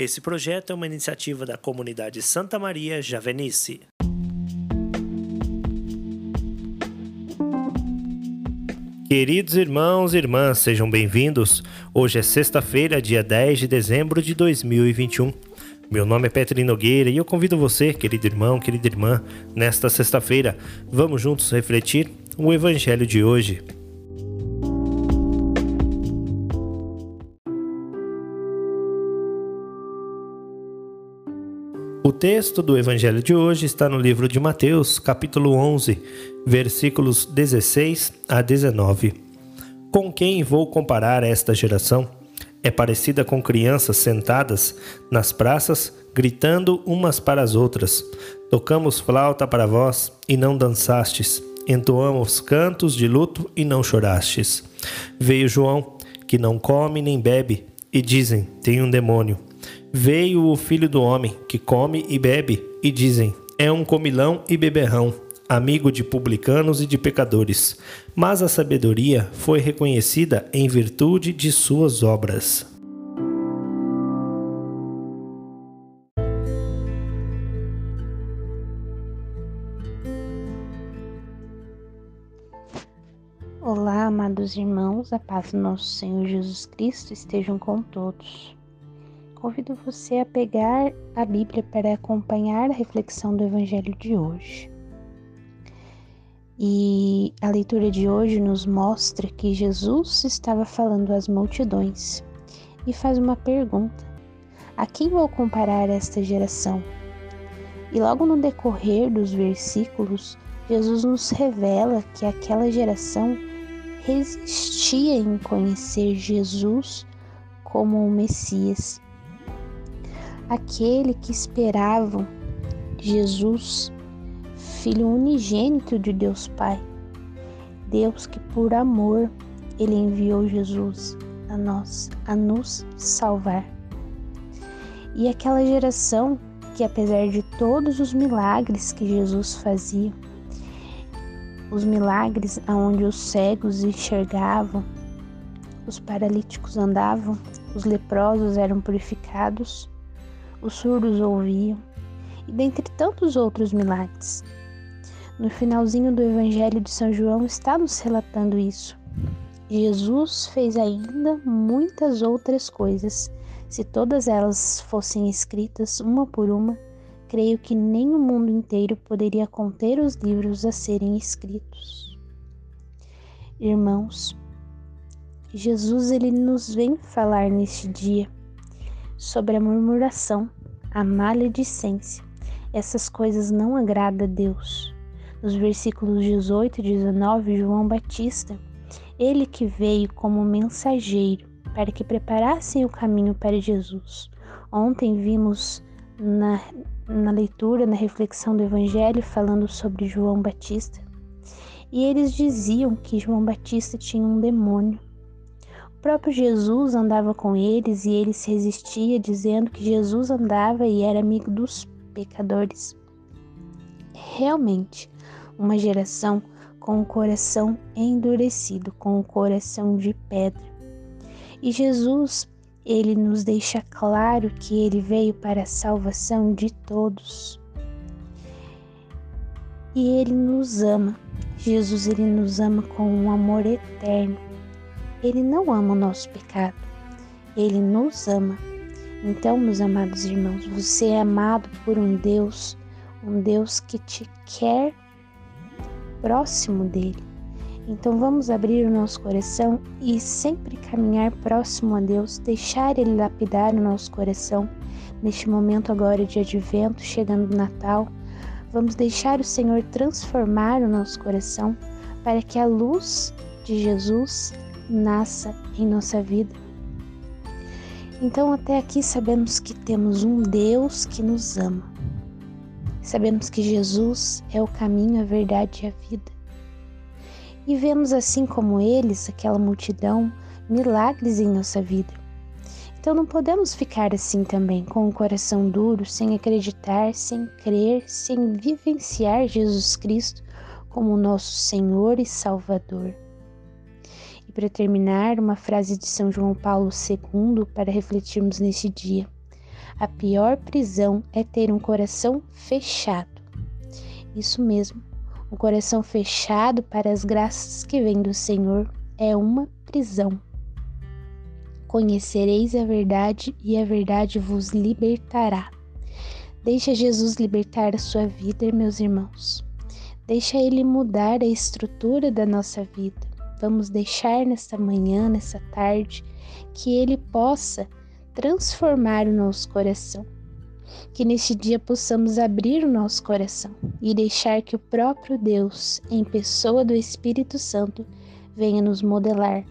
Esse projeto é uma iniciativa da comunidade Santa Maria Javenice. Queridos irmãos e irmãs, sejam bem-vindos. Hoje é sexta-feira, dia 10 de dezembro de 2021. Meu nome é Petri Nogueira e eu convido você, querido irmão, querida irmã, nesta sexta-feira, vamos juntos refletir o Evangelho de hoje. Texto do Evangelho de hoje está no livro de Mateus, capítulo 11, versículos 16 a 19. Com quem vou comparar esta geração? É parecida com crianças sentadas nas praças, gritando umas para as outras: Tocamos flauta para vós e não dançastes, entoamos cantos de luto e não chorastes. Veio João, que não come nem bebe, e dizem: Tem um demônio. Veio o filho do homem, que come e bebe, e dizem: É um comilão e beberrão, amigo de publicanos e de pecadores. Mas a sabedoria foi reconhecida em virtude de suas obras. Olá, amados irmãos, a paz do nosso Senhor Jesus Cristo estejam com todos. Convido você a pegar a Bíblia para acompanhar a reflexão do Evangelho de hoje. E a leitura de hoje nos mostra que Jesus estava falando às multidões e faz uma pergunta: A quem vou comparar esta geração? E logo no decorrer dos versículos, Jesus nos revela que aquela geração resistia em conhecer Jesus como o Messias aquele que esperavam Jesus, Filho unigênito de Deus Pai. Deus que por amor ele enviou Jesus a nós, a nos salvar. E aquela geração que apesar de todos os milagres que Jesus fazia, os milagres aonde os cegos enxergavam, os paralíticos andavam, os leprosos eram purificados, os surdos ouviam, e dentre tantos outros milagres. No finalzinho do Evangelho de São João está nos relatando isso. Jesus fez ainda muitas outras coisas. Se todas elas fossem escritas uma por uma, creio que nem o mundo inteiro poderia conter os livros a serem escritos. Irmãos, Jesus ele nos vem falar neste dia sobre a murmuração, a maledicência. Essas coisas não agradam a Deus. Nos versículos 18 e 19, João Batista, ele que veio como mensageiro para que preparassem o caminho para Jesus. Ontem vimos na, na leitura, na reflexão do Evangelho, falando sobre João Batista, e eles diziam que João Batista tinha um demônio o próprio Jesus andava com eles e ele se resistia, dizendo que Jesus andava e era amigo dos pecadores. Realmente, uma geração com o coração endurecido, com o coração de pedra. E Jesus, ele nos deixa claro que ele veio para a salvação de todos. E ele nos ama. Jesus ele nos ama com um amor eterno. Ele não ama o nosso pecado, ele nos ama. Então, meus amados irmãos, você é amado por um Deus, um Deus que te quer próximo dele. Então, vamos abrir o nosso coração e sempre caminhar próximo a Deus, deixar Ele lapidar o nosso coração. Neste momento agora de advento, chegando o Natal, vamos deixar o Senhor transformar o nosso coração para que a luz de Jesus nasça em nossa vida. Então, até aqui sabemos que temos um Deus que nos ama. Sabemos que Jesus é o caminho, a verdade e a vida. E vemos, assim como eles, aquela multidão, milagres em nossa vida. Então não podemos ficar assim também, com o coração duro, sem acreditar, sem crer, sem vivenciar Jesus Cristo como nosso Senhor e Salvador. E para terminar, uma frase de São João Paulo II para refletirmos neste dia. A pior prisão é ter um coração fechado. Isso mesmo, um coração fechado para as graças que vêm do Senhor é uma prisão. Conhecereis a verdade e a verdade vos libertará. Deixa Jesus libertar a sua vida, meus irmãos. Deixa Ele mudar a estrutura da nossa vida. Vamos deixar nesta manhã, nessa tarde, que Ele possa transformar o nosso coração. Que neste dia possamos abrir o nosso coração e deixar que o próprio Deus, em pessoa do Espírito Santo, venha nos modelar.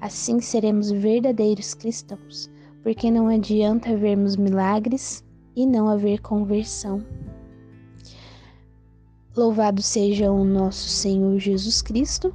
Assim seremos verdadeiros cristãos, porque não adianta vermos milagres e não haver conversão. Louvado seja o nosso Senhor Jesus Cristo,